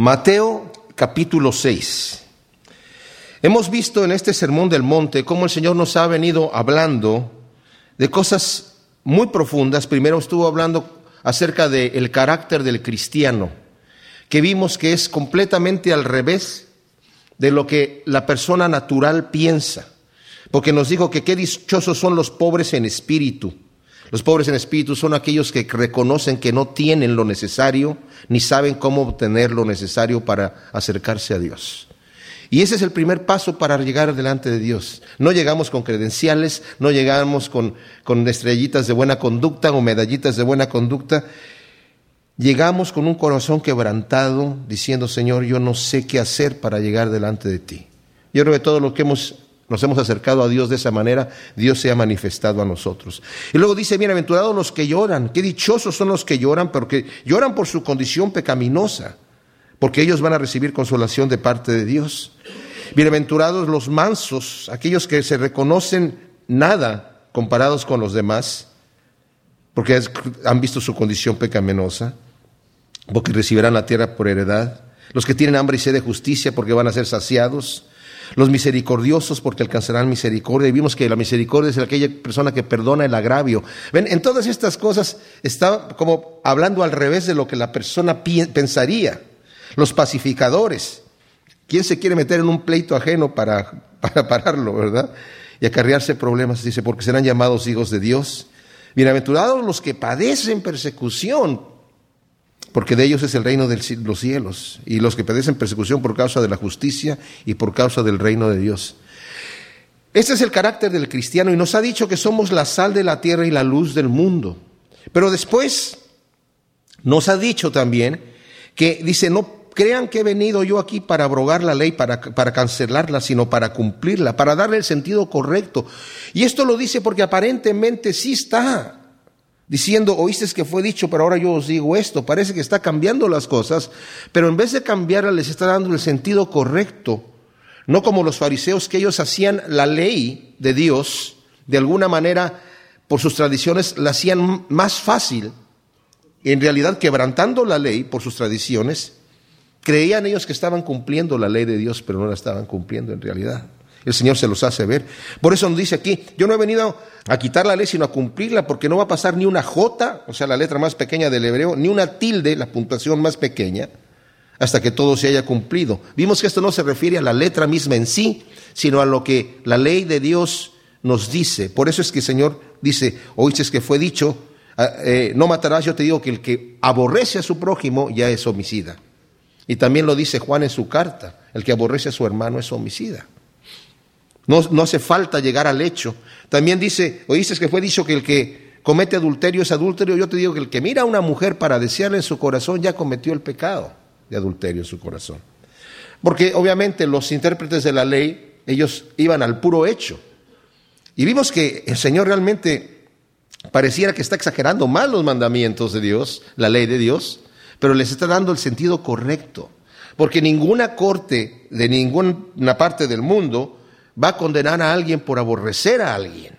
Mateo capítulo 6. Hemos visto en este Sermón del Monte cómo el Señor nos ha venido hablando de cosas muy profundas. Primero estuvo hablando acerca del carácter del cristiano, que vimos que es completamente al revés de lo que la persona natural piensa, porque nos dijo que qué dichosos son los pobres en espíritu los pobres en espíritu son aquellos que reconocen que no tienen lo necesario ni saben cómo obtener lo necesario para acercarse a Dios. Y ese es el primer paso para llegar delante de Dios. No llegamos con credenciales, no llegamos con, con estrellitas de buena conducta o medallitas de buena conducta. Llegamos con un corazón quebrantado diciendo, Señor, yo no sé qué hacer para llegar delante de ti. Yo creo que todo lo que hemos nos hemos acercado a Dios de esa manera, Dios se ha manifestado a nosotros. Y luego dice, bienaventurados los que lloran, qué dichosos son los que lloran, porque lloran por su condición pecaminosa, porque ellos van a recibir consolación de parte de Dios. Bienaventurados los mansos, aquellos que se reconocen nada comparados con los demás, porque han visto su condición pecaminosa, porque recibirán la tierra por heredad. Los que tienen hambre y sed de justicia, porque van a ser saciados los misericordiosos porque alcanzarán misericordia. Y vimos que la misericordia es aquella persona que perdona el agravio. Ven, en todas estas cosas está como hablando al revés de lo que la persona pensaría. Los pacificadores. ¿Quién se quiere meter en un pleito ajeno para, para pararlo, verdad? Y acarrearse problemas, dice, porque serán llamados hijos de Dios. Bienaventurados los que padecen persecución porque de ellos es el reino de los cielos, y los que padecen persecución por causa de la justicia y por causa del reino de Dios. Este es el carácter del cristiano y nos ha dicho que somos la sal de la tierra y la luz del mundo. Pero después nos ha dicho también que dice, no crean que he venido yo aquí para abrogar la ley, para, para cancelarla, sino para cumplirla, para darle el sentido correcto. Y esto lo dice porque aparentemente sí está diciendo, oíste que fue dicho, pero ahora yo os digo esto. Parece que está cambiando las cosas, pero en vez de cambiarlas les está dando el sentido correcto. No como los fariseos que ellos hacían la ley de Dios, de alguna manera, por sus tradiciones, la hacían más fácil. En realidad, quebrantando la ley por sus tradiciones, creían ellos que estaban cumpliendo la ley de Dios, pero no la estaban cumpliendo en realidad. El Señor se los hace ver. Por eso nos dice aquí, yo no he venido a quitar la ley, sino a cumplirla, porque no va a pasar ni una J, o sea, la letra más pequeña del hebreo, ni una tilde, la puntuación más pequeña, hasta que todo se haya cumplido. Vimos que esto no se refiere a la letra misma en sí, sino a lo que la ley de Dios nos dice. Por eso es que el Señor dice, oíste que fue dicho, ah, eh, no matarás, yo te digo que el que aborrece a su prójimo ya es homicida. Y también lo dice Juan en su carta, el que aborrece a su hermano es homicida. No, hace falta llegar al hecho. También dice, oíste que fue dicho que el que comete adulterio es adúltero. Yo te digo que el que mira a una mujer para desearle en su corazón ya cometió el pecado de adulterio en su corazón. Porque obviamente los intérpretes de la ley, ellos iban al puro hecho. Y vimos que el Señor realmente pareciera que está exagerando más los mandamientos de Dios, la ley de Dios, pero les está dando el sentido correcto. Porque ninguna corte de ninguna parte del mundo va a condenar a alguien por aborrecer a alguien.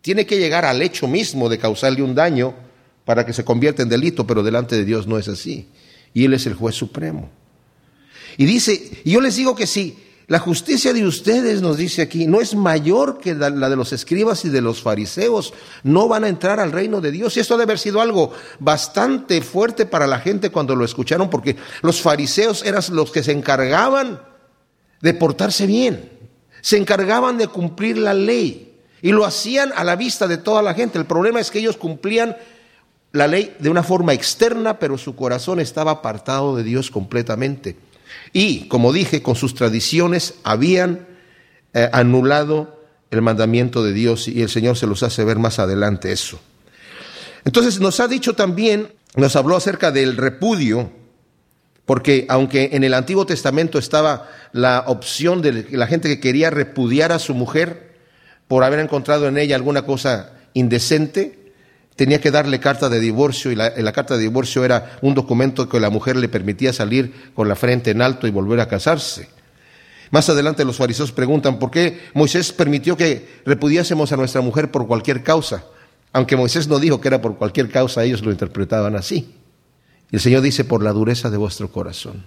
Tiene que llegar al hecho mismo de causarle un daño para que se convierta en delito, pero delante de Dios no es así. Y Él es el juez supremo. Y dice, y yo les digo que sí, la justicia de ustedes, nos dice aquí, no es mayor que la, de los escribas y de los fariseos. No van a entrar al reino de Dios. Y esto debe haber sido algo bastante fuerte para la gente cuando lo escucharon, porque los fariseos eran los que se encargaban de portarse bien se encargaban de cumplir la ley y lo hacían a la vista de toda la gente. El problema es que ellos cumplían la ley de una forma externa, pero su corazón estaba apartado de Dios completamente. Y, como dije, con sus tradiciones habían eh, anulado el mandamiento de Dios y el Señor se los hace ver más adelante eso. Entonces nos ha dicho también, nos habló acerca del repudio porque aunque en el Antiguo Testamento estaba la opción de la gente que quería repudiar a su mujer por haber encontrado en ella alguna cosa indecente, tenía que darle carta de divorcio y la, la, carta de divorcio era un documento que la mujer le permitía salir con la frente en alto y volver a casarse. Más adelante los fariseos preguntan por qué Moisés permitió que repudiásemos a nuestra mujer por cualquier causa. Aunque Moisés no dijo que era por cualquier causa, ellos lo interpretaban así. El Señor dice, por la dureza de vuestro corazón.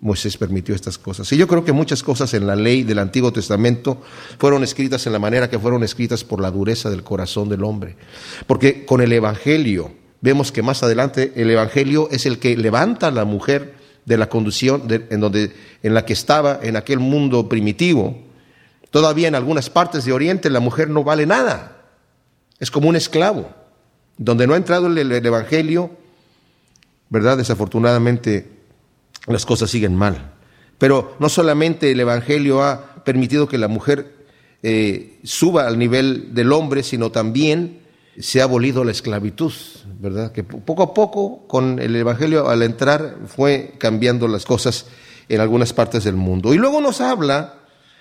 Moisés permitió estas cosas. Y yo creo que muchas cosas en la ley del Antiguo Testamento fueron escritas en la manera que fueron escritas por la dureza del corazón del hombre. Porque con el Evangelio, vemos que más adelante el Evangelio es el que levanta a la mujer de la condición en, donde, en la que estaba en aquel mundo primitivo. Todavía en algunas partes de Oriente la mujer no vale nada. Es como un esclavo. Donde no ha entrado el Evangelio, ¿verdad? Desafortunadamente las cosas siguen mal. Pero no solamente el Evangelio ha permitido que la mujer eh, suba al nivel del hombre, sino también se ha abolido la esclavitud, ¿verdad? Que poco a poco, con el Evangelio al entrar, fue cambiando las cosas en algunas partes del mundo. Y luego nos habla,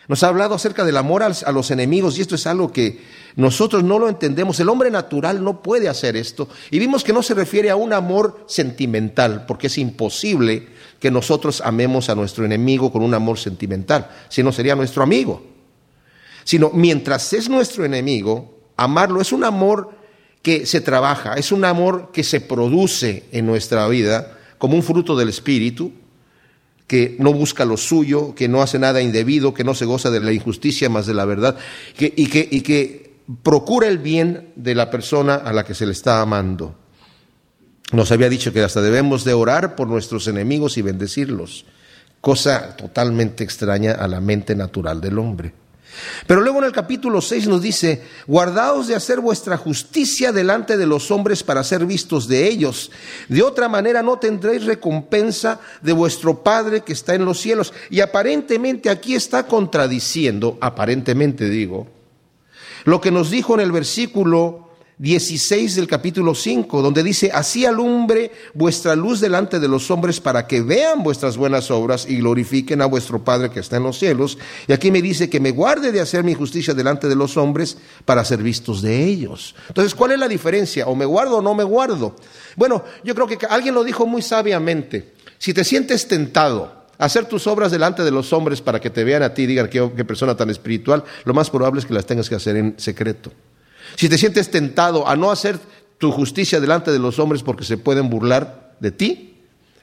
nos ha hablado acerca del amor a los enemigos, y esto es algo que nosotros no lo entendemos. El hombre natural no puede hacer esto. Y vimos que no se refiere a un amor sentimental, porque es imposible que nosotros amemos a nuestro enemigo con un amor sentimental, si no sería nuestro amigo. Sino mientras es nuestro enemigo, amarlo es un amor que se trabaja, es un amor que se produce en nuestra vida como un fruto del Espíritu, que no busca lo suyo, que no hace nada indebido, que no se goza de la injusticia más de la verdad, y, que, y que procura el bien de la persona a la que se le está amando. Nos había dicho que hasta debemos de orar por nuestros enemigos y bendecirlos, cosa totalmente extraña a la mente natural del hombre. Pero luego en el capítulo 6 nos dice, guardaos de hacer vuestra justicia delante de los hombres para ser vistos de ellos. De otra manera no tendréis recompensa de vuestro Padre que está en los cielos. Y aparentemente aquí está contradiciendo, aparentemente digo, lo que nos dijo en el versículo 16 del capítulo 5, donde dice, así alumbre vuestra luz delante de los hombres para que vean vuestras buenas obras y glorifiquen a vuestro Padre que está en los cielos. Y aquí me dice que me guarde de hacer mi justicia delante de los hombres para ser vistos de ellos. Entonces, ¿cuál es la diferencia? ¿O me guardo o no me guardo? Bueno, yo creo que alguien lo dijo muy sabiamente. Si te sientes tentado hacer tus obras delante de los hombres para que te vean a ti y digan qué persona tan espiritual, lo más probable es que las tengas que hacer en secreto. Si te sientes tentado a no hacer tu justicia delante de los hombres porque se pueden burlar de ti,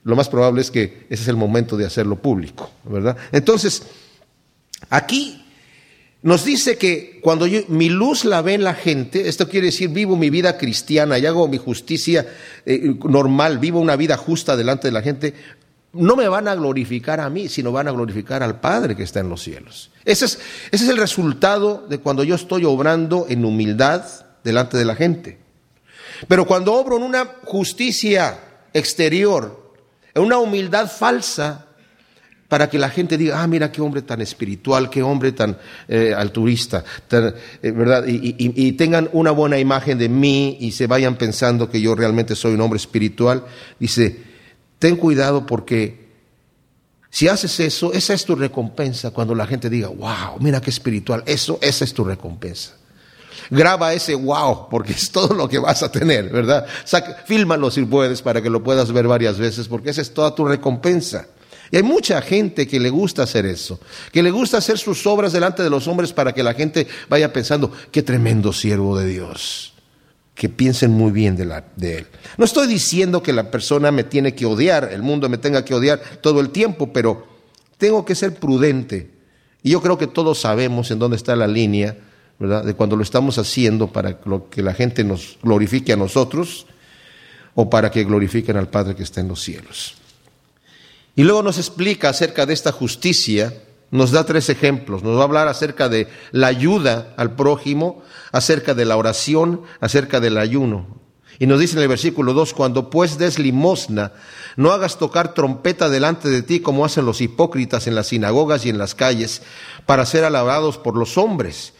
lo más probable es que ese es el momento de hacerlo público, ¿verdad? Entonces, aquí nos dice que cuando yo, mi luz la ve en la gente, esto quiere decir vivo mi vida cristiana y hago mi justicia eh, normal, vivo una vida justa delante de la gente, no me van a glorificar a mí, sino van a glorificar al Padre que está en los cielos. Ese es, el resultado de cuando yo estoy obrando en humildad delante de la gente. Pero cuando obro en una justicia exterior, en una humildad falsa, para que la gente diga, ah, mira qué hombre tan espiritual, qué hombre tan eh, alturista, eh, ¿verdad? y, tengan una buena imagen de mí y se vayan pensando que yo realmente soy un hombre espiritual, dice, ten cuidado porque si haces eso, esa es tu recompensa cuando la gente diga, wow, mira qué espiritual, eso, esa es tu recompensa. Graba ese wow, porque es todo lo que vas a tener, ¿verdad? fílmalo si puedes para que lo puedas ver varias veces, porque esa es toda tu recompensa. Y hay mucha gente que le gusta hacer eso, que le gusta hacer sus obras delante de los hombres para que la gente vaya pensando, qué tremendo siervo de Dios que piensen muy bien de, él. No estoy diciendo que la persona me tiene que odiar, el mundo me tenga que odiar todo el tiempo, pero tengo que ser prudente. Y yo creo que todos sabemos en dónde está la línea, ¿verdad? De cuando lo estamos haciendo para que la gente nos glorifique a nosotros o para que glorifiquen al Padre que está en los cielos. Y luego nos explica acerca de esta justicia nos da tres ejemplos. Nos va a hablar acerca de la ayuda al prójimo, acerca de la oración, acerca del ayuno. Y nos dice en el versículo 2, cuando pues des limosna, no hagas tocar trompeta delante de ti como hacen los hipócritas en las sinagogas y en las calles, para ser alabados por los hombres.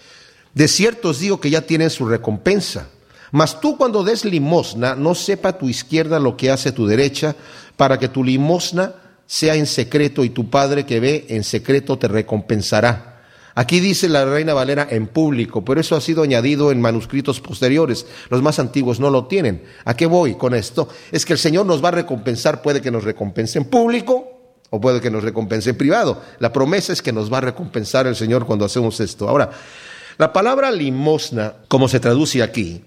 De cierto os digo que ya tienen su recompensa. Mas tú cuando des limosna, no sepa tu izquierda lo que hace tu derecha, para que tu limosna sea en secreto y tu Padre que ve en secreto te recompensará. Aquí dice la Reina Valera en público, pero eso ha sido añadido en manuscritos posteriores. Los más antiguos no lo tienen. ¿A qué voy con esto? Es que el Señor nos va a recompensar, puede que nos recompense en público o puede que nos recompense en privado. La promesa es que nos va a recompensar el Señor cuando hacemos esto. Ahora, la palabra limosna, como se traduce aquí,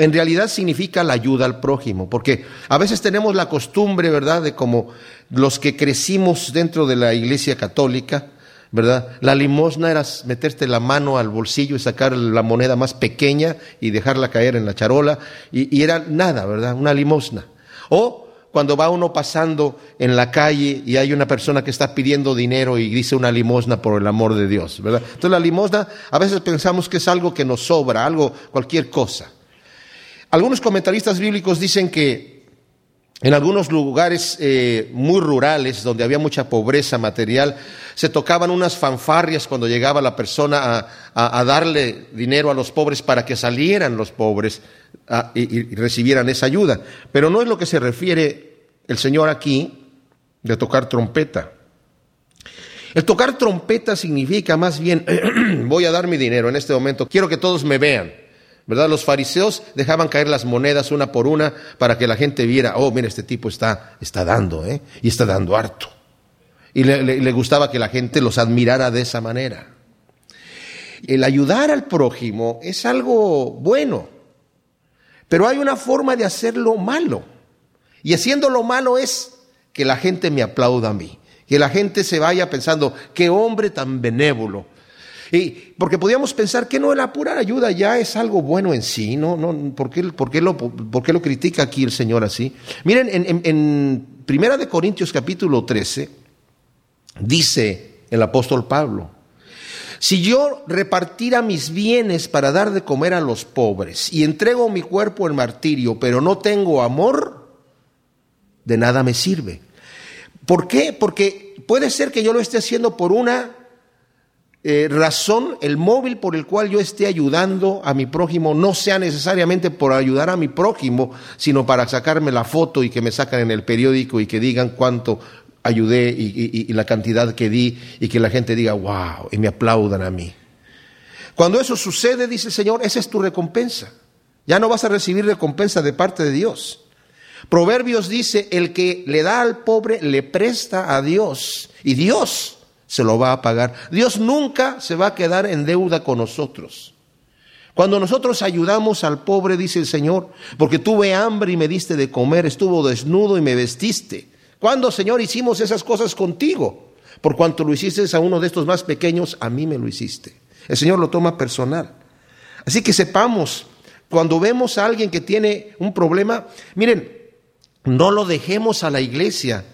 en realidad significa la ayuda al prójimo, porque a veces tenemos la costumbre, ¿verdad?, de como los que crecimos dentro de la iglesia católica, ¿verdad? La limosna era meterte la mano al bolsillo y sacar la moneda más pequeña y dejarla caer en la charola, y, era nada, ¿verdad? Una limosna. O cuando va uno pasando en la calle y hay una persona que está pidiendo dinero y dice una limosna por el amor de Dios, ¿verdad? Entonces la limosna a veces pensamos que es algo que nos sobra, algo, cualquier cosa. Algunos comentaristas bíblicos dicen que en algunos lugares eh, muy rurales, donde había mucha pobreza material, se tocaban unas fanfarrias cuando llegaba la persona a, darle dinero a los pobres para que salieran los pobres y, recibieran esa ayuda. Pero no es lo que se refiere el Señor aquí de tocar trompeta. El tocar trompeta significa más bien, voy a dar mi dinero en este momento, quiero que todos me vean. ¿Verdad? Los fariseos dejaban caer las monedas una por una para que la gente viera, oh, mira, este tipo está, está dando, ¿eh? Y está dando harto. Y le, gustaba que la gente los admirara de esa manera. El ayudar al prójimo es algo bueno, pero hay una forma de hacerlo malo. Y haciendo lo malo es que la gente me aplauda a mí, que la gente se vaya pensando, qué hombre tan benévolo, y porque podíamos pensar que no, la pura ayuda ya es algo bueno en sí, ¿no? no ¿por, qué, por, qué lo, ¿Por qué lo critica aquí el Señor así? Miren, en, en Primera de Corintios capítulo 13, dice el apóstol Pablo, si yo repartiera mis bienes para dar de comer a los pobres y entrego mi cuerpo en martirio, pero no tengo amor, de nada me sirve. ¿Por qué? Porque puede ser que yo lo esté haciendo por una eh, razón, el móvil por el cual yo esté ayudando a mi prójimo no sea necesariamente por ayudar a mi prójimo, sino para sacarme la foto y que me sacan en el periódico y que digan cuánto ayudé y, la cantidad que di y que la gente diga, wow, y me aplaudan a mí. Cuando eso sucede, dice el Señor, esa es tu recompensa. Ya no vas a recibir recompensa de parte de Dios. Proverbios dice, el que le da al pobre le presta a Dios. Y Dios se lo va a pagar. Dios nunca se va a quedar en deuda con nosotros. Cuando nosotros ayudamos al pobre, dice el Señor, porque tuve hambre y me diste de comer, estuvo desnudo y me vestiste. ¿Cuándo, Señor, hicimos esas cosas contigo? Por cuanto lo hiciste a uno de estos más pequeños, a mí me lo hiciste. El Señor lo toma personal. Así que sepamos, cuando vemos a alguien que tiene un problema, miren, no lo dejemos a la iglesia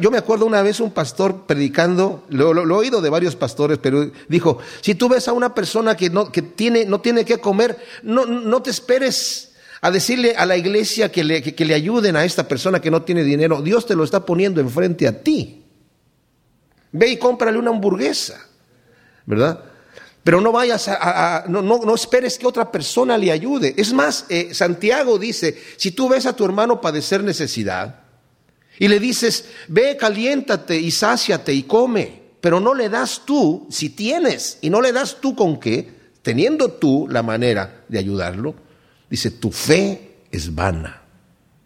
yo me acuerdo una vez un pastor predicando, lo, he oído de varios pastores, pero dijo, si tú ves a una persona que no, tiene, no que comer, no, te esperes a decirle a la iglesia que le, ayuden a esta persona que no tiene dinero. Dios te lo está poniendo enfrente a ti. Ve y cómprale una hamburguesa, ¿verdad? Pero no vayas a, no, no, esperes que otra persona le ayude. Es más, eh, Santiago dice, si tú ves a tu hermano padecer necesidad, y le dices, ve, caliéntate y sáciate y come, pero no le das tú, si tienes, y no le das tú con qué, teniendo tú la manera de ayudarlo, dice, tu fe es vana.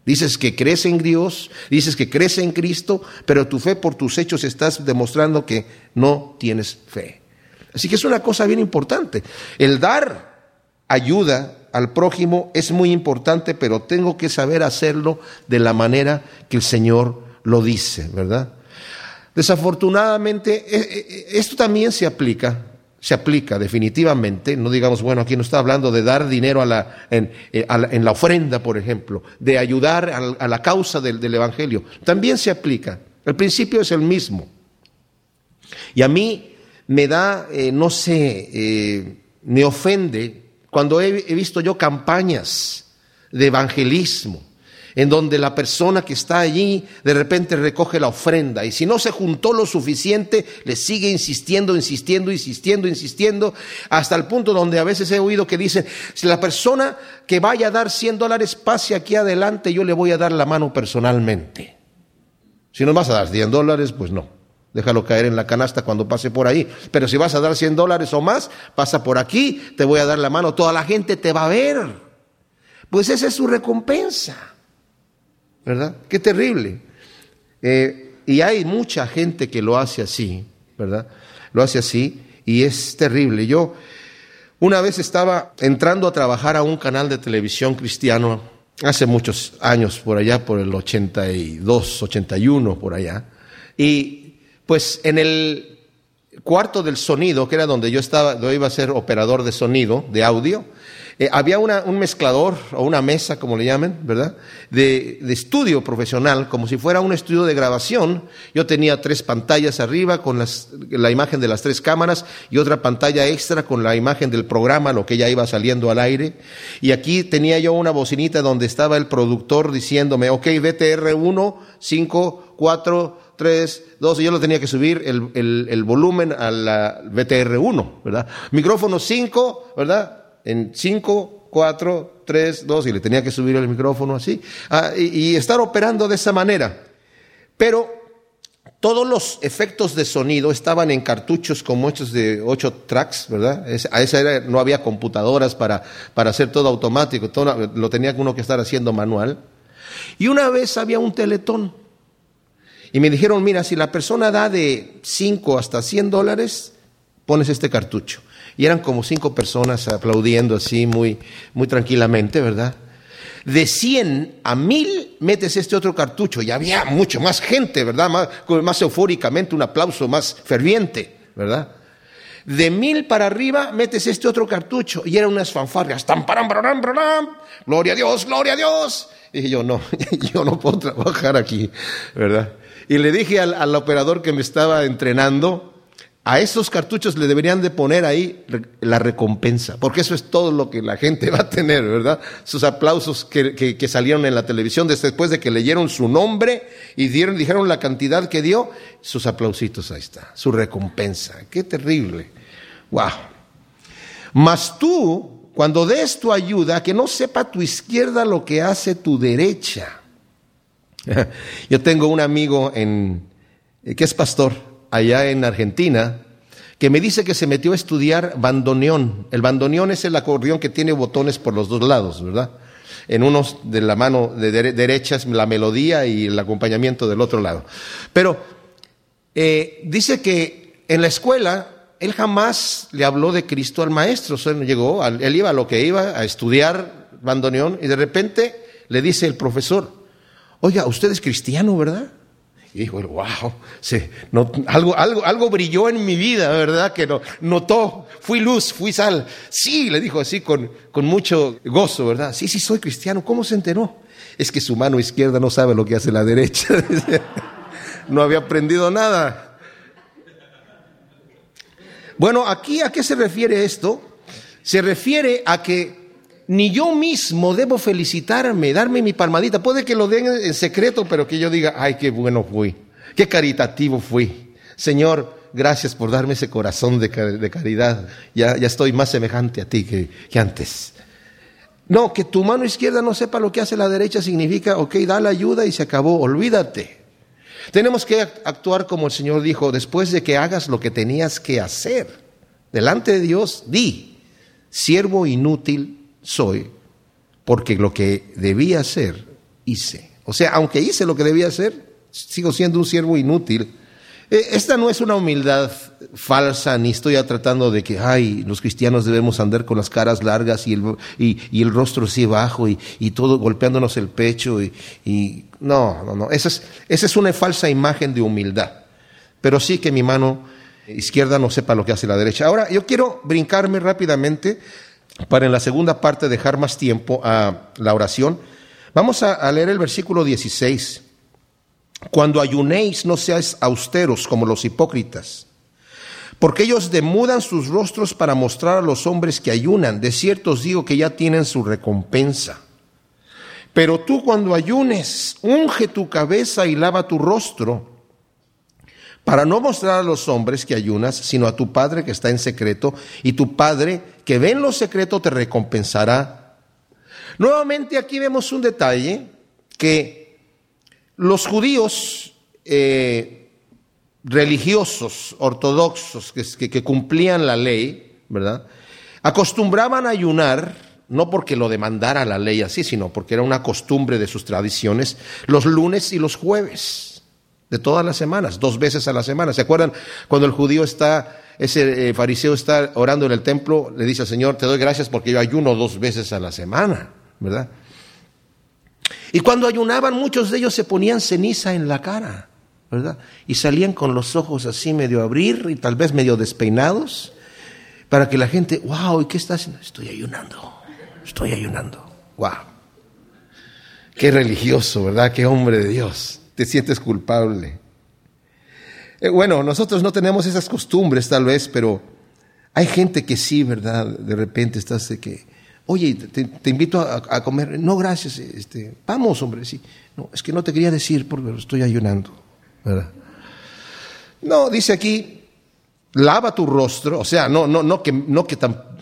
Dices que crees en Dios, dices que crees en Cristo, pero tu fe por tus hechos estás demostrando que no tienes fe. Así que es una cosa bien importante. El dar ayuda al prójimo es muy importante, pero tengo que saber hacerlo de la manera que el Señor lo dice, ¿verdad? Desafortunadamente, e, e, e, esto también se aplica, se aplica definitivamente, no digamos, bueno, aquí no está hablando de dar dinero la, en, eh, la, ofrenda, por ejemplo, de ayudar a, la causa del, Evangelio, también se aplica. El principio es el mismo. Y a mí me da, eh, no sé, eh, me ofende cuando he, visto yo campañas de evangelismo, en donde la persona que está allí de repente recoge la ofrenda y si no se juntó lo suficiente, le sigue insistiendo, insistiendo, insistiendo, insistiendo, hasta el punto donde a veces he oído que dicen, si la persona que vaya a dar 100 dólares pase aquí adelante, yo le voy a dar la mano personalmente. Si no vas a dar 100 dólares, pues no. Déjalo caer en la canasta cuando pase por ahí. Pero si vas a dar 100 dólares o más, pasa por aquí, te voy a dar la mano, toda la gente te va a ver. Pues esa es su recompensa. ¿Verdad? Qué terrible. Eh, y hay mucha gente que lo hace así, ¿verdad? Lo hace así y es terrible. Yo Una vez estaba entrando a trabajar a un canal de televisión cristiano, hace muchos años, por allá, por el 82, 81, por allá, y pues en el cuarto del sonido, que era donde yo estaba, yo iba a ser operador de sonido, de audio, eh, había un mezclador o una mesa, como le llamen, ¿verdad? De, estudio profesional, como si fuera un estudio de grabación. Yo tenía tres pantallas arriba con la imagen de las tres cámaras y otra pantalla extra con la imagen del programa, lo que ya iba saliendo al aire. Y aquí tenía yo una bocinita donde estaba el productor diciéndome, ok, VTR 1, 5, 4, 3, 2, y yo lo tenía que subir el, el volumen a la VTR 1, ¿verdad? Micrófono 5, ¿verdad? en 5, 4, 3, 2, y le tenía que subir el micrófono así, ah, y, estar operando de esa manera. Pero todos los efectos de sonido estaban en cartuchos como estos de 8 tracks, ¿verdad? a esa era, no había computadoras para, para hacer todo automático, todo, lo tenía uno que estar haciendo manual. Y una vez había un teletón. Y me dijeron, mira, si la persona da de 5 hasta 100 dólares, pones este cartucho. Y eran como cinco personas aplaudiendo así muy, muy tranquilamente, ¿verdad? De 100 a 1000 metes este otro cartucho y había mucho más gente, ¿verdad? Más, más eufóricamente, un aplauso más ferviente, ¿verdad? De mil para arriba metes este otro cartucho y eran unas fanfarrias. Param, gloria a Dios, gloria a Dios. Y dije yo, no, yo no puedo trabajar aquí, ¿verdad? Y le dije al, al operador que me estaba entrenando, a esos cartuchos le deberían de poner ahí la recompensa, porque eso es todo lo que la gente va a tener, ¿verdad? Sus aplausos que, salieron en la televisión después de que leyeron su nombre y dijeron la cantidad que dio, sus aplausitos ahí está, su recompensa. Qué terrible. Wow. Mas tú, cuando des tu ayuda, que no sepa tu izquierda lo que hace tu derecha. Yo tengo un amigo en, que es pastor allá en Argentina, que me dice que se metió a estudiar bandoneón. El bandoneón es el acordeón que tiene botones por los dos lados, ¿verdad? En unos de la mano de derecha la melodía y el acompañamiento del otro lado. Pero eh, dice que en la escuela él jamás le habló de Cristo al maestro. O llegó, él iba a lo que iba, a estudiar bandoneón, y de repente le dice el profesor, oiga, usted es cristiano, ¿verdad? Y dijo, wow, algo, algo, algo brilló en mi vida, ¿verdad? Que no, notó, fui luz, fui sal. Sí, le dijo así con, con mucho gozo, ¿verdad? Sí, sí, soy cristiano. ¿Cómo se enteró? Es que su mano izquierda no sabe lo que hace la derecha. no había aprendido nada. Bueno, aquí a qué se refiere esto? Se refiere a que ni yo mismo debo felicitarme, darme mi palmadita. Puede que lo den en secreto, pero que yo diga, ay, qué bueno fui, qué caritativo fui. Señor, gracias por darme ese corazón de, caridad. Ya, ya, estoy más semejante a ti que, que, antes. No, que tu mano izquierda no sepa lo que hace la derecha significa, ok, da la ayuda y se acabó, olvídate. Tenemos que actuar como el Señor dijo, después de que hagas lo que tenías que hacer. Delante de Dios, di, siervo inútil soy porque lo que debía hacer, hice. O sea, aunque hice lo que debía hacer, sigo siendo un siervo inútil. Eh, esta no es una humildad falsa, ni estoy tratando de que, ay, los cristianos debemos andar con las caras largas y el, y, el rostro así bajo y, todo golpeándonos el pecho. Y, no, no, no. Esa es, esa es una falsa imagen de humildad. Pero sí que mi mano izquierda no sepa lo que hace la derecha. Ahora, yo quiero brincarme rápidamente para en la segunda parte dejar más tiempo a la oración, vamos a, leer el versículo 16. Cuando ayunéis no seáis austeros como los hipócritas, porque ellos demudan sus rostros para mostrar a los hombres que ayunan. De cierto os digo que ya tienen su recompensa. Pero tú cuando ayunes, unge tu cabeza y lava tu rostro para no mostrar a los hombres que ayunas, sino a tu Padre que está en secreto, y tu Padre que ve en lo secreto te recompensará. Nuevamente aquí vemos un detalle que los judíos eh, religiosos, ortodoxos, que, cumplían la ley, ¿verdad? Acostumbraban a ayunar no porque lo demandara la ley así, sino porque era una costumbre de sus tradiciones, los lunes y los jueves de todas las semanas, dos veces a la semana. ¿Se acuerdan cuando el judío está ese eh, fariseo está orando en el templo, le dice al Señor, te doy gracias porque yo ayuno dos veces a la semana, ¿verdad? Y cuando ayunaban, muchos de ellos se ponían ceniza en la cara, ¿verdad? Y salían con los ojos así medio abrir y tal vez medio despeinados, para que la gente, wow, ¿y qué estás haciendo? Estoy ayunando, estoy ayunando, wow. Qué religioso, ¿verdad? Qué hombre de Dios. Te sientes culpable. Eh, bueno, nosotros no tenemos esas costumbres tal vez, pero hay gente que sí, ¿verdad? De repente estás de que, oye, te, invito a, comer. No, gracias, este, vamos, hombre, sí. No, es que no te quería decir porque estoy ayunando, ¿verdad? No, dice aquí, lava tu rostro, o sea, no, no, no que, no que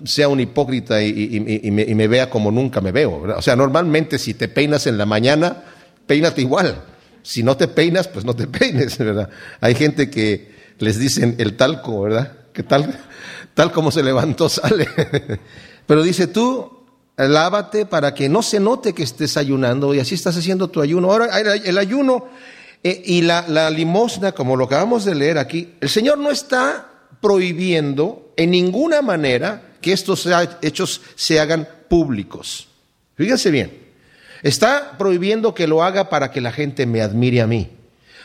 sea un hipócrita y, me, vea como nunca me veo, ¿verdad? O sea, normalmente si te peinas en la mañana, peínate igual. Si no te peinas, pues no te peines, ¿verdad? Hay gente que les dicen el talco, ¿verdad? Que tal, tal como se levantó sale. Pero dice tú, lávate para que no se note que estés ayunando y así estás haciendo tu ayuno. Ahora, el ayuno eh, y la, la limosna, como lo acabamos de leer aquí, el Señor no está prohibiendo en ninguna manera que estos hechos se hagan públicos. Fíjense bien. Está prohibiendo que lo haga para que la gente me admire a mí.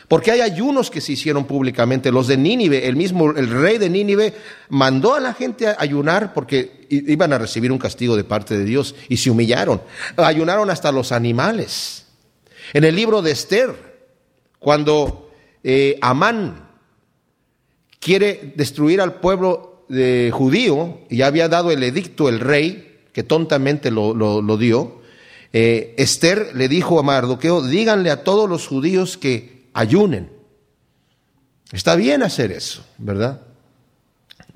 Porque hay ayunos que se hicieron públicamente. Los de Nínive, el mismo, el rey de Nínive mandó a la gente a ayunar porque iban a recibir un castigo de parte de Dios y se humillaron. Ayunaron hasta los animales. En el libro de Esther, cuando eh, Amán quiere destruir al pueblo de judío, y había dado el edicto el rey, que tontamente lo dio, eh, Esther le dijo a Mardoqueo, díganle a todos los judíos que ayunen. Está bien hacer eso, ¿verdad?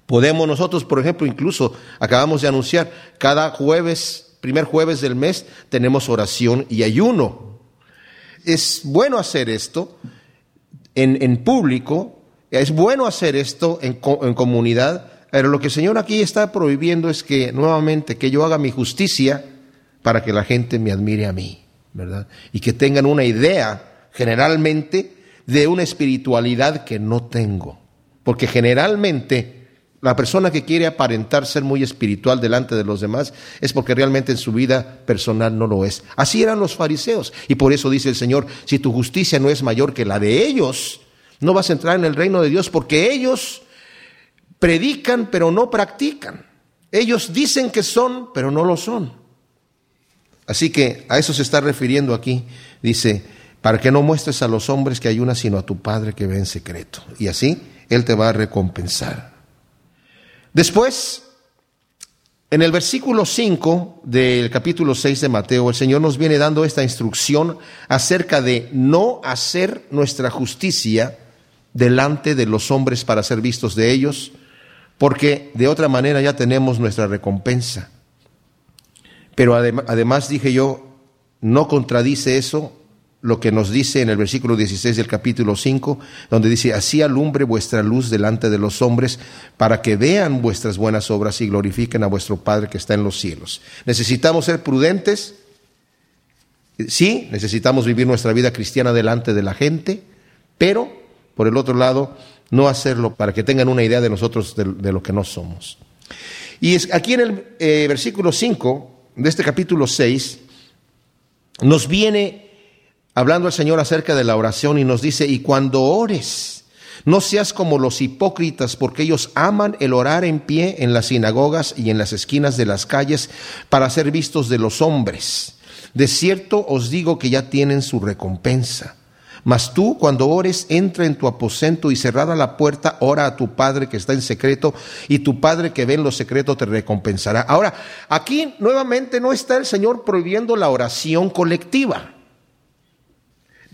Podemos nosotros, por ejemplo, incluso acabamos de anunciar, cada jueves, primer jueves del mes, tenemos oración y ayuno. Es bueno hacer esto en, público, es bueno hacer esto en, en comunidad, pero lo que el Señor aquí está prohibiendo es que nuevamente que yo haga mi justicia para que la gente me admire a mí, ¿verdad? Y que tengan una idea, generalmente, de una espiritualidad que no tengo. Porque generalmente la persona que quiere aparentar ser muy espiritual delante de los demás es porque realmente en su vida personal no lo es. Así eran los fariseos. Y por eso dice el Señor, si tu justicia no es mayor que la de ellos, no vas a entrar en el reino de Dios porque ellos predican pero no practican. Ellos dicen que son, pero no lo son. Así que a eso se está refiriendo aquí. Dice, para que no muestres a los hombres que ayunas, sino a tu Padre que ve en secreto. Y así Él te va a recompensar. Después, en el versículo 5 del capítulo 6 de Mateo, el Señor nos viene dando esta instrucción acerca de no hacer nuestra justicia delante de los hombres para ser vistos de ellos, porque de otra manera ya tenemos nuestra recompensa. Pero además dije yo, no contradice eso lo que nos dice en el versículo 16 del capítulo 5, donde dice, así alumbre vuestra luz delante de los hombres, para que vean vuestras buenas obras y glorifiquen a vuestro Padre que está en los cielos. Necesitamos ser prudentes, sí, necesitamos vivir nuestra vida cristiana delante de la gente, pero, por el otro lado, no hacerlo para que tengan una idea de nosotros de, lo que no somos. Y aquí en el eh, versículo 5 de este capítulo 6 nos viene hablando el Señor acerca de la oración y nos dice, y cuando ores, no seas como los hipócritas, porque ellos aman el orar en pie en las sinagogas y en las esquinas de las calles para ser vistos de los hombres. De cierto os digo que ya tienen su recompensa. Mas tú, cuando ores, entra en tu aposento y cerrada la puerta, ora a tu Padre que está en secreto, y tu Padre que ve en lo secreto te recompensará. Ahora, aquí nuevamente no está el Señor prohibiendo la oración colectiva.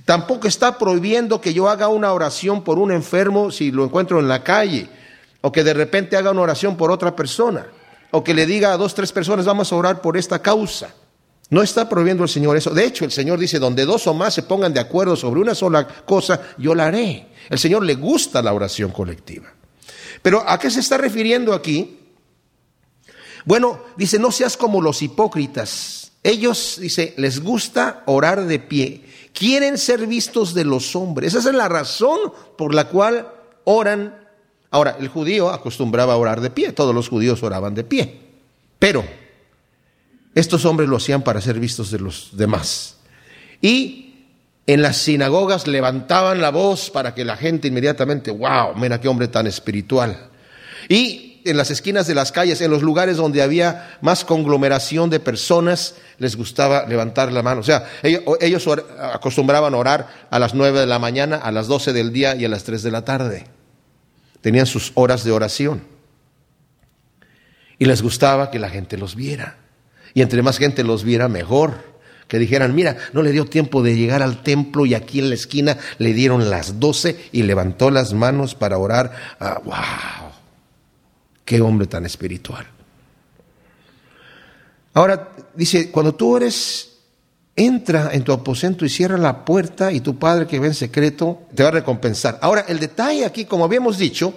Tampoco está prohibiendo que yo haga una oración por un enfermo si lo encuentro en la calle, o que de repente haga una oración por otra persona, o que le diga a dos, tres personas, vamos a orar por esta causa. No está prohibiendo el Señor eso. De hecho, el Señor dice, donde dos o más se pongan de acuerdo sobre una sola cosa, yo la haré. El Señor le gusta la oración colectiva. Pero ¿a qué se está refiriendo aquí? Bueno, dice, no seas como los hipócritas. Ellos, dice, les gusta orar de pie. Quieren ser vistos de los hombres. Esa es la razón por la cual oran Ahora, el judío acostumbraba a orar de pie, todos los judíos oraban de pie, pero estos hombres lo hacían para ser vistos de los demás. Y en las sinagogas levantaban la voz para que la gente inmediatamente, wow, mira qué hombre tan espiritual. Y en las esquinas de las calles, en los lugares donde había más conglomeración de personas, les gustaba levantar la mano. O sea, ellos, acostumbraban a orar a las nueve de la mañana, a las doce del día y a las tres de la tarde. Tenían sus horas de oración. Y les gustaba que la gente los viera. Y entre más gente los viera, mejor. Que dijeran, mira, no le dio tiempo de llegar al templo y aquí en la esquina le dieron las doce y levantó las manos para orar. Ah, ¡Wow! ¡Qué hombre tan espiritual! Ahora, dice, cuando tú eres, entra en tu aposento y cierra la puerta y tu Padre que ve en secreto te va a recompensar. Ahora, el detalle aquí, como habíamos dicho,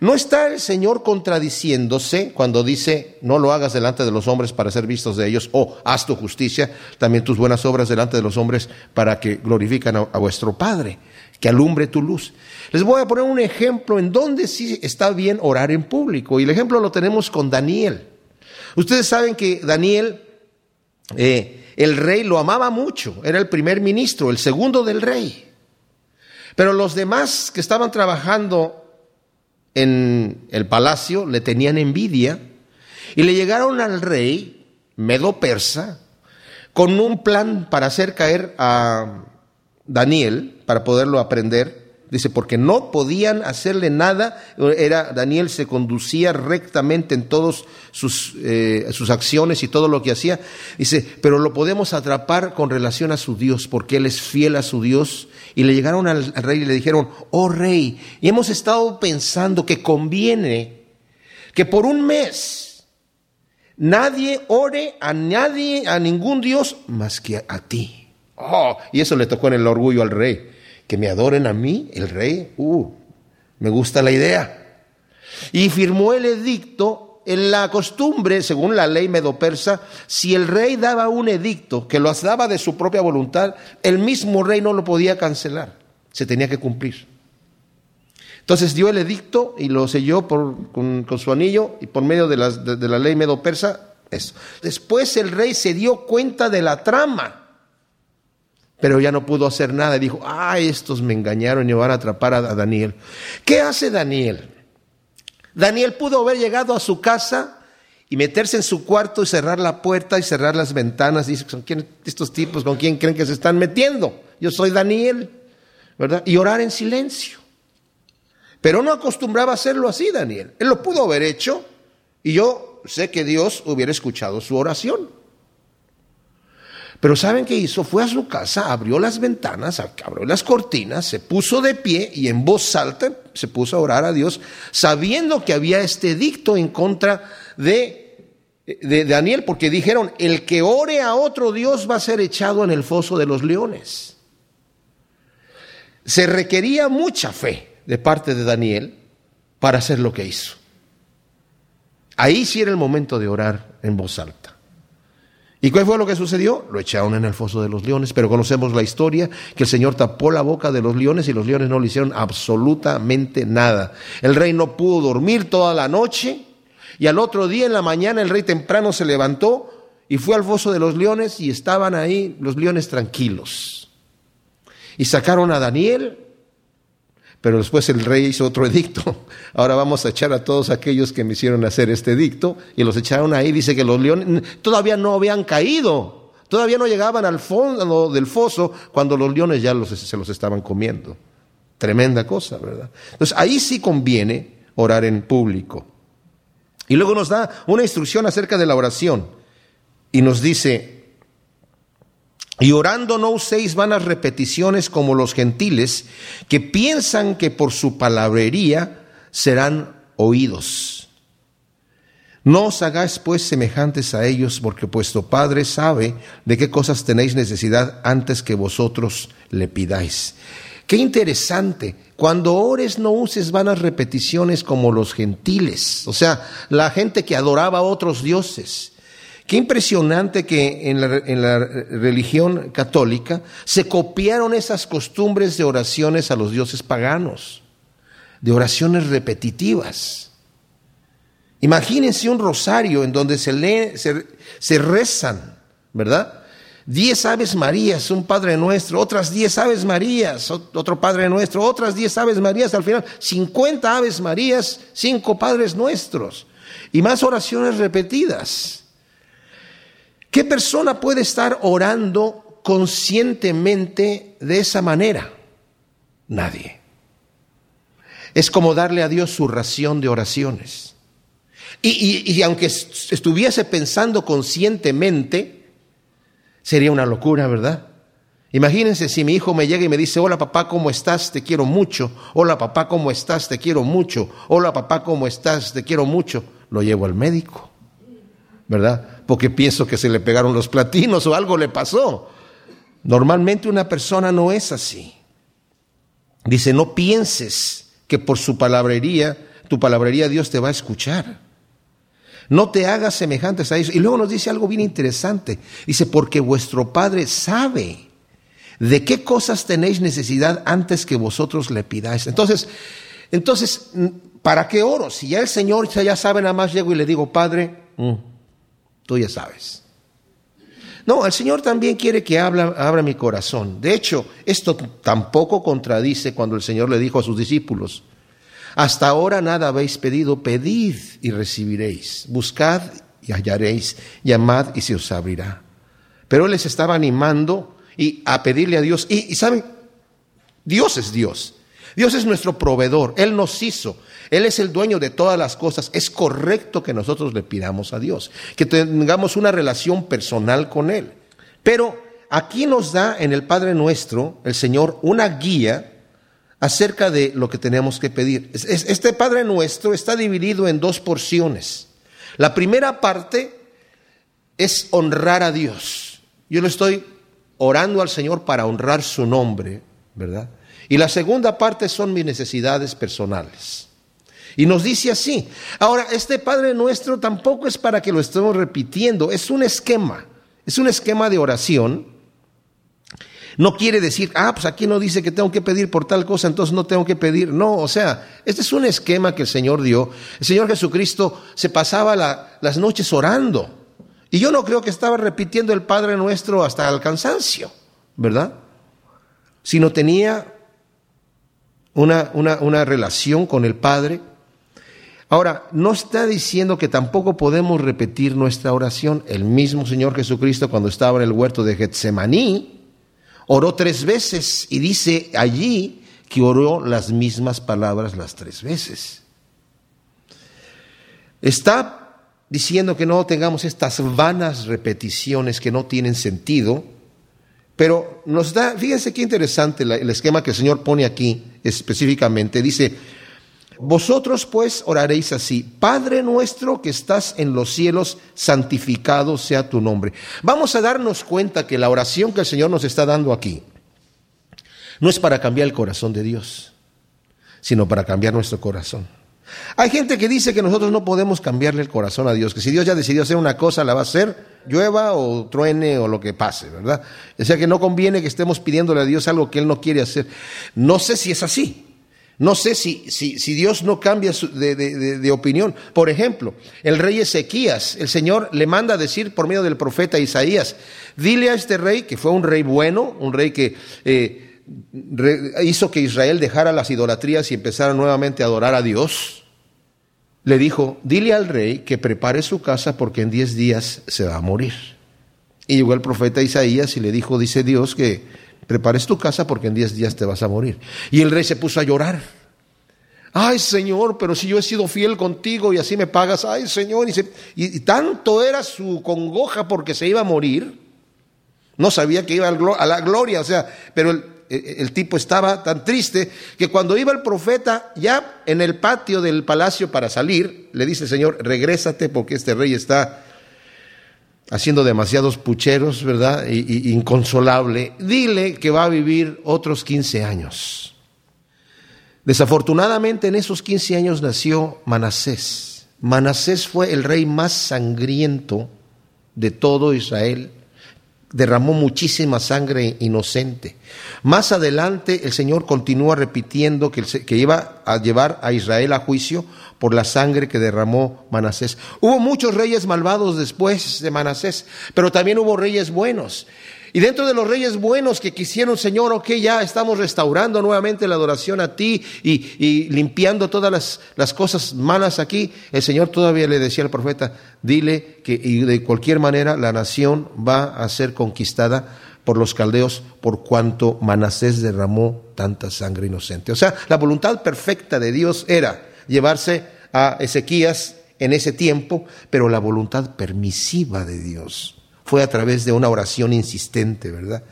no está el Señor contradiciéndose cuando dice, no lo hagas delante de los hombres para ser vistos de ellos, o haz tu justicia, también tus buenas obras delante de los hombres para que glorifican a, vuestro Padre, que alumbre tu luz. Les voy a poner un ejemplo en donde sí está bien orar en público, y el ejemplo lo tenemos con Daniel. Ustedes saben que Daniel, eh, el rey lo amaba mucho, era el primer ministro, el segundo del rey. Pero los demás que estaban trabajando en el palacio le tenían envidia y le llegaron al rey, Medo Persa, con un plan para hacer caer a Daniel, para poderlo aprender, Dice, porque no podían hacerle nada. Era, Daniel se conducía rectamente en todas sus, eh, sus acciones y todo lo que hacía. Dice, pero lo podemos atrapar con relación a su Dios, porque él es fiel a su Dios. Y le llegaron al, al rey y le dijeron, oh rey, y hemos estado pensando que conviene que por un mes nadie ore a nadie, a ningún Dios más que a ti. Oh, y eso le tocó en el orgullo al rey que me adoren a mí, el rey, uh, me gusta la idea. Y firmó el edicto en la costumbre, según la ley medo-persa, si el rey daba un edicto que lo daba de su propia voluntad, el mismo rey no lo podía cancelar, se tenía que cumplir. Entonces dio el edicto y lo selló con, su anillo y por medio de, de la ley medo-persa, eso. Después el rey se dio cuenta de la trama pero ya no pudo hacer nada. Dijo, ah, estos me engañaron y van a atrapar a Daniel. ¿Qué hace Daniel? Daniel pudo haber llegado a su casa y meterse en su cuarto y cerrar la puerta y cerrar las ventanas. Dice, ¿son quién, estos tipos con quién creen que se están metiendo? Yo soy Daniel, ¿verdad? Y orar en silencio. Pero no acostumbraba a hacerlo así, Daniel. Él lo pudo haber hecho y yo sé que Dios hubiera escuchado su oración. Pero ¿saben qué hizo? Fue a su casa, abrió las ventanas, abrió las cortinas, se puso de pie y en voz alta se puso a orar a Dios, sabiendo que había este dicto en contra de, de Daniel, porque dijeron, el que ore a otro Dios va a ser echado en el foso de los leones. Se requería mucha fe de parte de Daniel para hacer lo que hizo. Ahí sí era el momento de orar en voz alta. ¿Y cuál fue lo que sucedió? Lo echaron en el foso de los leones, pero conocemos la historia, que el Señor tapó la boca de los leones y los leones no le hicieron absolutamente nada. El rey no pudo dormir toda la noche y al otro día en la mañana el rey temprano se levantó y fue al foso de los leones y estaban ahí los leones tranquilos. Y sacaron a Daniel pero después el rey hizo otro edicto. Ahora vamos a echar a todos aquellos que me hicieron hacer este edicto y los echaron ahí. Dice que los leones todavía no habían caído, todavía no llegaban al fondo del foso cuando los leones ya se los estaban comiendo. Tremenda cosa, ¿verdad? Entonces ahí sí conviene orar en público. Y luego nos da una instrucción acerca de la oración y nos dice, y orando no uséis vanas repeticiones como los gentiles, que piensan que por su palabrería serán oídos. No os hagáis pues semejantes a ellos, porque vuestro Padre sabe de qué cosas tenéis necesidad antes que vosotros le pidáis. Qué interesante. Cuando ores no uses vanas repeticiones como los gentiles, o sea, la gente que adoraba a otros dioses. Qué impresionante que en la, religión católica se copiaron esas costumbres de oraciones a los dioses paganos. de oraciones repetitivas. Imagínense un rosario en donde se, se rezan, ¿verdad? Diez aves marías, un Padre Nuestro, otras diez aves marías, otro Padre Nuestro, otras diez aves marías, al final cincuenta aves marías, cinco Padres Nuestros y más oraciones repetidas. ¿Qué persona puede estar orando conscientemente de esa manera? Nadie. Es como darle a Dios su ración de oraciones. Y, y aunque estuviese pensando conscientemente, Sería una locura, ¿verdad? Imagínense si mi hijo me llega y me dice, hola papá, ¿cómo estás? Te quiero mucho. Hola papá, ¿cómo estás? Te quiero mucho. Hola papá, ¿cómo estás? Te quiero mucho. Lo llevo al médico, ¿verdad? Porque pienso que se le pegaron los platinos o algo le pasó. Normalmente una persona no es así. Dice, no pienses que por su palabrería, tu palabrería Dios te va a escuchar. No te hagas semejantes a ellos. Y luego nos dice algo bien interesante. Dice, porque vuestro Padre sabe de qué cosas tenéis necesidad antes que vosotros le pidáis. Entonces, entonces, ¿para qué oro? Si ya el Señor ya sabe, nada más llego y le digo, Padre, mm, tú ya sabes. No, el Señor también quiere que abra mi corazón. De hecho, esto tampoco contradice cuando el Señor le dijo a sus discípulos, hasta ahora nada habéis pedido, pedid y recibiréis. Buscad y hallaréis. Llamad y se os abrirá. Pero él les estaba animando y a pedirle a Dios. Y, y saben, Dios es Dios. Dios es nuestro proveedor. Él nos hizo. Él es el dueño de todas las cosas. Es correcto que nosotros le pidamos a Dios, que tengamos una relación personal con Él. Pero aquí nos da en el Padre nuestro, el Señor, una guía acerca de lo que tenemos que pedir. Este Padre nuestro está dividido en dos porciones. La primera parte es honrar a Dios. Yo le estoy orando al Señor para honrar su nombre, ¿verdad? Y la segunda parte son mis necesidades personales. Y nos dice así. Ahora, este Padre nuestro tampoco es para que lo estemos repitiendo, es un esquema, es un esquema de oración no quiere decir, ah, pues aquí no dice que tengo que pedir por tal cosa, entonces no tengo que pedir. No, o sea, este es un esquema que el Señor dio. El Señor Jesucristo se pasaba las noches orando. Y yo no creo que estaba repitiendo el Padre nuestro hasta el cansancio, ¿verdad? Sino tenía una, una, una relación con el Padre. Ahora, no está diciendo que tampoco podemos repetir nuestra oración. El mismo Señor Jesucristo cuando estaba en el huerto de Getsemaní, Oró tres veces y dice allí que oró las mismas palabras las tres veces. Está diciendo que no tengamos estas vanas repeticiones que no tienen sentido, pero nos da, fíjense qué interesante el esquema que el Señor pone aquí específicamente. Dice, vosotros pues oraréis así, Padre nuestro que estás en los cielos, santificado sea tu nombre. Vamos a darnos cuenta que la oración que el Señor nos está dando aquí no es para cambiar el corazón de Dios, sino para cambiar nuestro corazón. Hay gente que dice que nosotros no podemos cambiarle el corazón a Dios, que si Dios ya decidió hacer una cosa, la va a hacer, llueva o truene o lo que pase, ¿verdad? O sea que no conviene que estemos pidiéndole a Dios algo que Él no quiere hacer. No sé si es así. No sé si, si, si Dios no cambia de, de, opinión. Por ejemplo, el rey Ezequías, el Señor le manda a decir por medio del profeta Isaías, dile a este rey, que fue un rey bueno, un rey que eh, hizo que Israel dejara las idolatrías y empezara nuevamente a adorar a Dios, le dijo, dile al rey que prepare su casa porque en diez días se va a morir. Y llegó el profeta Isaías y le dijo, dice Dios que prepares tu casa porque en diez días te vas a morir. Y el rey se puso a llorar. Ay Señor, pero si yo he sido fiel contigo y así me pagas, ay Señor, y, tanto era su congoja porque se iba a morir, no sabía que iba a la gloria, o sea, pero el, el tipo estaba tan triste que cuando iba el profeta ya en el patio del palacio para salir, le dice, Señor, regrésate porque este rey está haciendo demasiados pucheros, ¿verdad? Y, inconsolable, dile que va a vivir otros 15 años. Desafortunadamente en esos 15 años nació Manasés. Manasés fue el rey más sangriento de todo Israel. Derramó muchísima sangre inocente. Más adelante el Señor continúa repitiendo que, que, iba a llevar a Israel a juicio por la sangre que derramó Manasés. Hubo muchos reyes malvados después de Manasés, pero también hubo reyes buenos. Y dentro de los reyes buenos que quisieron, Señor, ok, ya estamos restaurando nuevamente la adoración a ti y, limpiando todas las, las, cosas malas aquí, el Señor todavía le decía al profeta, dile que y de cualquier manera la nación va a ser conquistada por los caldeos por cuanto Manasés derramó tanta sangre inocente. O sea, la voluntad perfecta de Dios era llevarse a Ezequías en ese tiempo, pero la voluntad permisiva de Dios fue a través de una oración insistente, ¿verdad?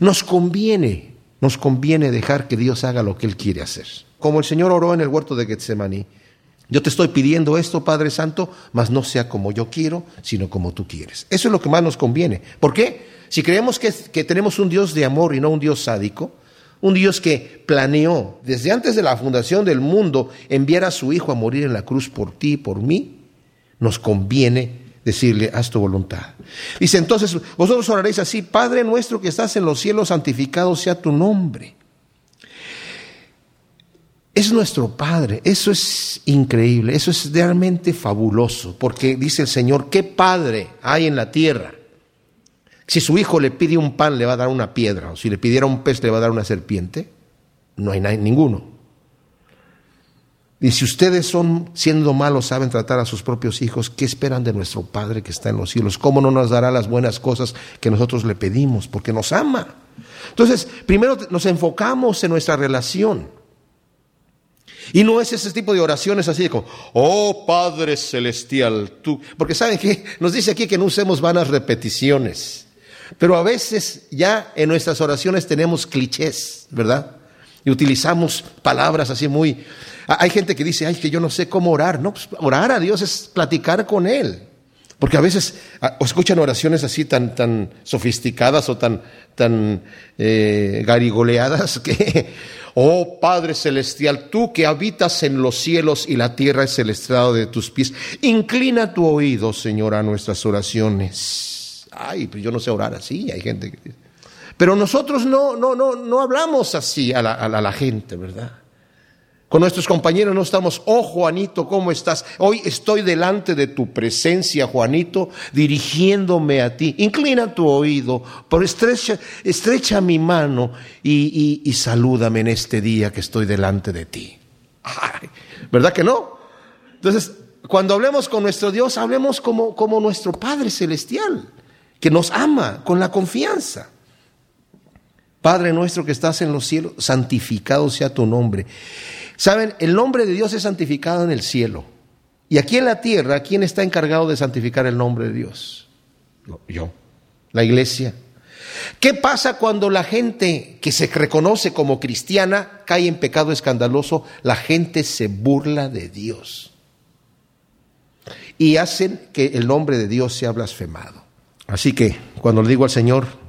Nos conviene, nos conviene dejar que Dios haga lo que Él quiere hacer. Como el Señor oró en el huerto de Getsemaní, yo te estoy pidiendo esto, Padre Santo, mas no sea como yo quiero, sino como tú quieres. Eso es lo que más nos conviene. ¿Por qué? Si creemos que, que tenemos un Dios de amor y no un Dios sádico, un Dios que planeó desde antes de la fundación del mundo enviar a su Hijo a morir en la cruz por ti y por mí, nos conviene decirle, haz tu voluntad. Dice entonces, vosotros oraréis así, Padre nuestro que estás en los cielos, santificado sea tu nombre. Es nuestro Padre, eso es increíble, eso es realmente fabuloso, porque dice el Señor, ¿qué Padre hay en la tierra? Si su hijo le pide un pan, le va a dar una piedra, o si le pidiera un pez, le va a dar una serpiente. No hay ninguno. Y si ustedes son, siendo malos, saben tratar a sus propios hijos, ¿qué esperan de nuestro Padre que está en los cielos? ¿Cómo no nos dará las buenas cosas que nosotros le pedimos? Porque nos ama. Entonces, primero nos enfocamos en nuestra relación. Y no es ese tipo de oraciones así como, oh Padre Celestial, tú. Porque saben que nos dice aquí que no usemos vanas repeticiones. Pero a veces ya en nuestras oraciones tenemos clichés, ¿verdad? Y utilizamos palabras así muy, hay gente que dice, ay, que yo no sé cómo orar. No, pues, orar a Dios es platicar con Él. Porque a veces escuchan oraciones así tan, tan sofisticadas o tan, tan eh, garigoleadas que, oh Padre Celestial, tú que habitas en los cielos y la tierra es el estrado de tus pies, inclina tu oído, Señor, a nuestras oraciones. Ay, pues yo no sé orar así, hay gente que dice. Pero nosotros no, no, no, no hablamos así a la, a la gente, ¿verdad? Con nuestros compañeros no estamos, oh Juanito, ¿cómo estás? Hoy estoy delante de tu presencia, Juanito, dirigiéndome a ti. Inclina tu oído, pero estrecha, estrecha mi mano y, y, salúdame en este día que estoy delante de ti. ¿Verdad que no? Entonces, cuando hablemos con nuestro Dios, hablemos como, como nuestro Padre Celestial, que nos ama con la confianza. Padre nuestro que estás en los cielos, santificado sea tu nombre. Saben, el nombre de Dios es santificado en el cielo. Y aquí en la tierra, ¿quién está encargado de santificar el nombre de Dios? Yo, la iglesia. ¿Qué pasa cuando la gente que se reconoce como cristiana cae en pecado escandaloso? La gente se burla de Dios. Y hacen que el nombre de Dios sea blasfemado. Así que cuando le digo al Señor,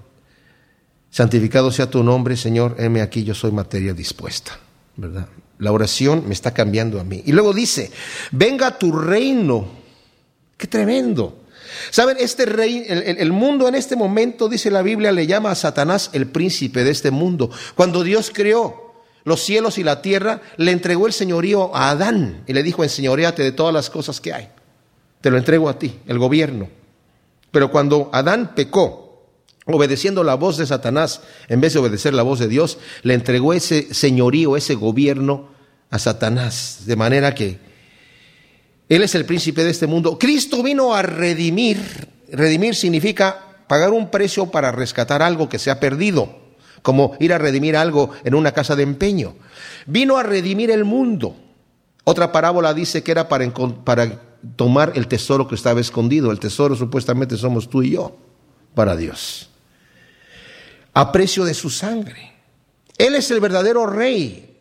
santificado sea tu nombre, Señor, heme aquí, yo soy materia dispuesta, ¿verdad? La oración me está cambiando a mí. Y luego dice, venga tu reino. Qué tremendo. Saben, este rey, el, mundo en este momento, dice la Biblia, le llama a Satanás el príncipe de este mundo. Cuando Dios creó los cielos y la tierra, le entregó el señorío a Adán y le dijo, enseñoreate de todas las cosas que hay. Te lo entrego a ti, el gobierno. Pero cuando Adán pecó, obedeciendo la voz de Satanás en vez de obedecer la voz de Dios, le entregó ese señorío, ese gobierno a Satanás, de manera que Él es el príncipe de este mundo. Cristo vino a redimir, redimir significa pagar un precio para rescatar algo que se ha perdido, como ir a redimir algo en una casa de empeño. Vino a redimir el mundo. Otra parábola dice que era para, tomar el tesoro que estaba escondido. El tesoro supuestamente somos tú y yo para Dios a precio de su sangre. Él es el verdadero rey.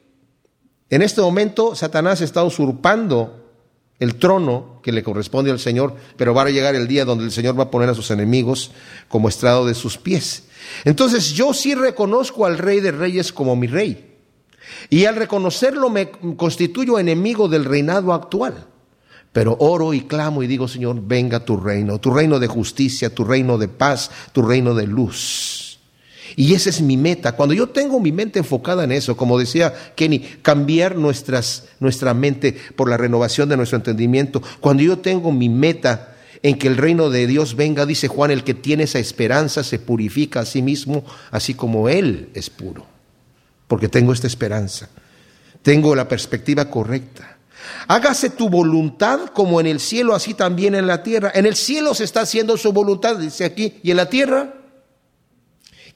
En este momento Satanás está usurpando el trono que le corresponde al Señor, pero va a llegar el día donde el Señor va a poner a sus enemigos como estrado de sus pies. Entonces yo sí reconozco al rey de reyes como mi rey. Y al reconocerlo me constituyo enemigo del reinado actual. Pero oro y clamo y digo, Señor, venga tu reino, tu reino de justicia, tu reino de paz, tu reino de luz. Y esa es mi meta. Cuando yo tengo mi mente enfocada en eso, como decía Kenny, cambiar nuestras, nuestra mente por la renovación de nuestro entendimiento. Cuando yo tengo mi meta en que el reino de Dios venga, dice Juan, el que tiene esa esperanza se purifica a sí mismo, así como Él es puro. Porque tengo esta esperanza. Tengo la perspectiva correcta. Hágase tu voluntad como en el cielo, así también en la tierra. En el cielo se está haciendo su voluntad, dice aquí. ¿Y en la tierra?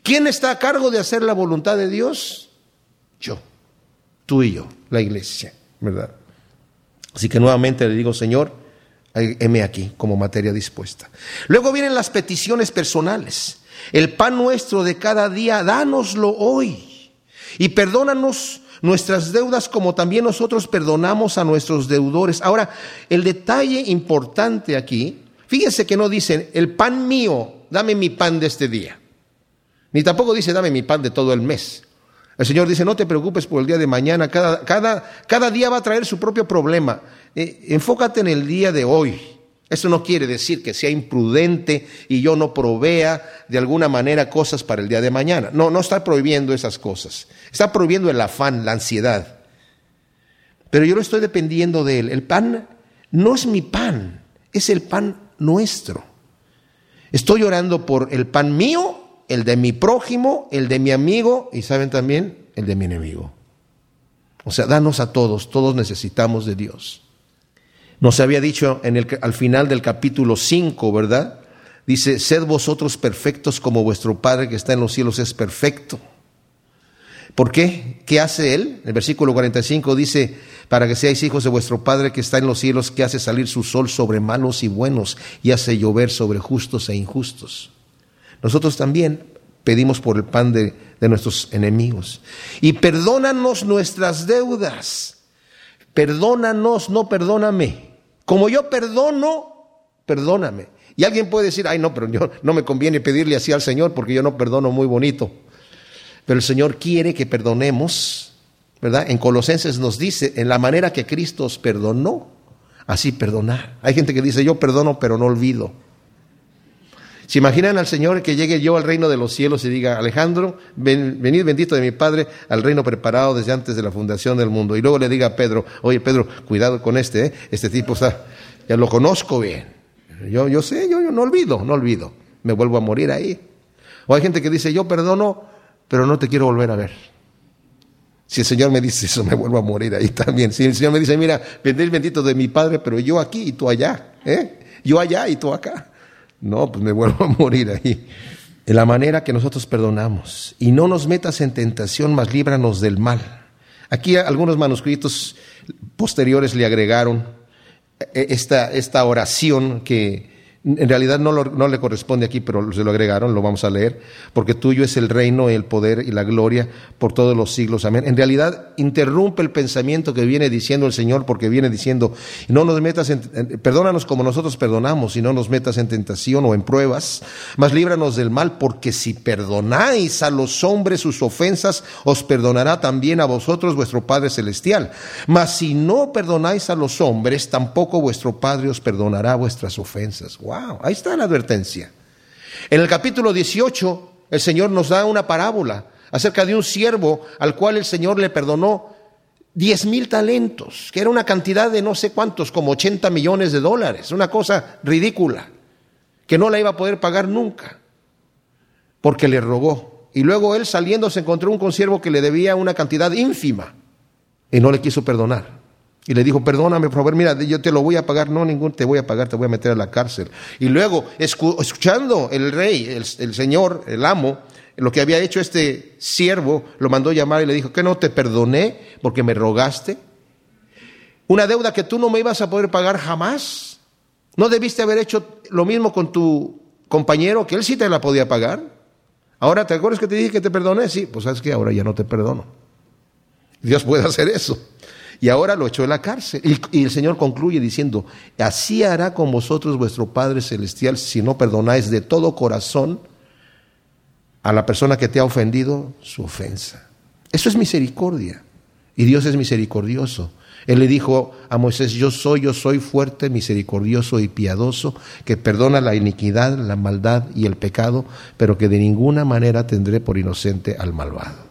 ¿Quién está a cargo de hacer la voluntad de Dios? Yo, tú y yo, la iglesia, ¿verdad? Así que nuevamente le digo, Señor, heme aquí como materia dispuesta. Luego vienen las peticiones personales. El pan nuestro de cada día, dánoslo hoy. Y perdónanos nuestras deudas como también nosotros perdonamos a nuestros deudores. Ahora, el detalle importante aquí, fíjense que no dicen, el pan mío, dame mi pan de este día. Ni tampoco dice, dame mi pan de todo el mes. El Señor dice, no te preocupes por el día de mañana, cada, día va a traer su propio problema. Eh, enfócate en el día de hoy. Eso no quiere decir que sea imprudente y yo no provea de alguna manera cosas para el día de mañana. No, no está prohibiendo esas cosas. Está prohibiendo el afán, la ansiedad. Pero yo no estoy dependiendo de él. El pan no es mi pan, es el pan nuestro. Estoy orando por el pan mío, el de mi prójimo, el de mi amigo y saben también el de mi enemigo. O sea, danos a todos, todos necesitamos de Dios. Nos había dicho en el, al final del capítulo 5, ¿verdad? Dice, sed vosotros perfectos como vuestro Padre que está en los cielos es perfecto. ¿Por qué? ¿Qué hace Él? El versículo 45 dice, para que seáis hijos de vuestro Padre que está en los cielos, que hace salir su sol sobre malos y buenos y hace llover sobre justos e injustos. Nosotros también pedimos por el pan de, de nuestros enemigos. Y perdónanos nuestras deudas. Perdónanos, no perdóname. Como yo perdono, perdóname. Y alguien puede decir, ay no, pero yo, no me conviene pedirle así al Señor porque yo no perdono muy bonito. Pero el Señor quiere que perdonemos, ¿verdad? En Colosenses nos dice, en la manera que Cristo os perdonó, así perdonar. Hay gente que dice, yo perdono, pero no olvido. ¿Se imaginan al Señor que llegue yo al reino de los cielos y diga, Alejandro, venid bendito de mi Padre al reino preparado desde antes de la fundación del mundo? Y luego le diga a Pedro, oye Pedro, cuidado con este, ¿eh? este tipo está, ya lo conozco bien. Yo, yo sé, yo, yo no olvido, no olvido. Me vuelvo a morir ahí. O hay gente que dice, yo perdono, pero no te quiero volver a ver. Si el Señor me dice eso, me vuelvo a morir ahí también. Si el Señor me dice, mira, vendréis bendito de mi Padre, pero yo aquí y tú allá, ¿eh? Yo allá y tú acá. No, pues me vuelvo a morir ahí. En la manera que nosotros perdonamos. Y no nos metas en tentación, mas líbranos del mal. Aquí algunos manuscritos posteriores le agregaron eh, esta, esta oración que en realidad no, no, le corresponde aquí, pero se lo agregaron, lo vamos a leer, porque tuyo es el reino, el poder y la gloria por todos los siglos. Amén. En realidad interrumpe el pensamiento que viene diciendo el Señor, porque viene diciendo, no nos metas en, perdónanos como nosotros perdonamos, y no nos metas en tentación o en pruebas, mas líbranos del mal, porque si perdonáis a los hombres sus ofensas, os perdonará también a vosotros vuestro Padre Celestial. Mas si no perdonáis a los hombres, tampoco vuestro Padre os perdonará vuestras ofensas. Ahí está la advertencia. En el capítulo 18, el Señor nos da una parábola acerca de un siervo al cual el Señor le perdonó diez mil talentos, que era una cantidad de no sé cuántos, como 80 millones de dólares, una cosa ridícula, que no la iba a poder pagar nunca, porque le rogó. Y luego él saliendo se encontró un consiervo que le debía una cantidad ínfima y no le quiso perdonar. Y le dijo, perdóname, por favor, mira, yo te lo voy a pagar. No, ningún te voy a pagar, te voy a meter a la cárcel. Y luego, escuchando el rey, el, señor, el amo, lo que había hecho este siervo, lo mandó llamar y le dijo, ¿que no te perdoné porque me rogaste? Una deuda que tú no me ibas a poder pagar jamás. ¿No debiste haber hecho lo mismo con tu compañero, que él sí te la podía pagar? Ahora, ¿te acuerdas que te dije que te perdoné? Sí, pues sabes que ahora ya no te perdono. Dios puede hacer eso. Y ahora lo echó en la cárcel. Y, el Señor concluye diciendo, así hará con vosotros vuestro Padre Celestial si no perdonáis de todo corazón a la persona que te ha ofendido su ofensa. Eso es misericordia. Y Dios es misericordioso. Él le dijo a Moisés, yo soy, yo soy fuerte, misericordioso y piadoso, que perdona la iniquidad, la maldad y el pecado, pero que de ninguna manera tendré por inocente al malvado.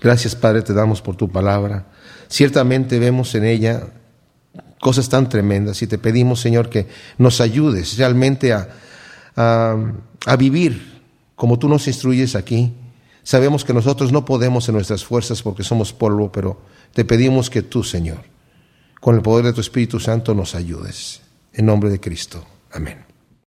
Gracias Padre, te damos por tu palabra. Ciertamente vemos en ella cosas tan tremendas y te pedimos Señor que nos ayudes realmente a, a, vivir como tú nos instruyes aquí. Sabemos que nosotros no podemos en nuestras fuerzas porque somos polvo, pero te pedimos que tú, Señor, con el poder de tu Espíritu Santo nos ayudes. En nombre de Cristo. Amén.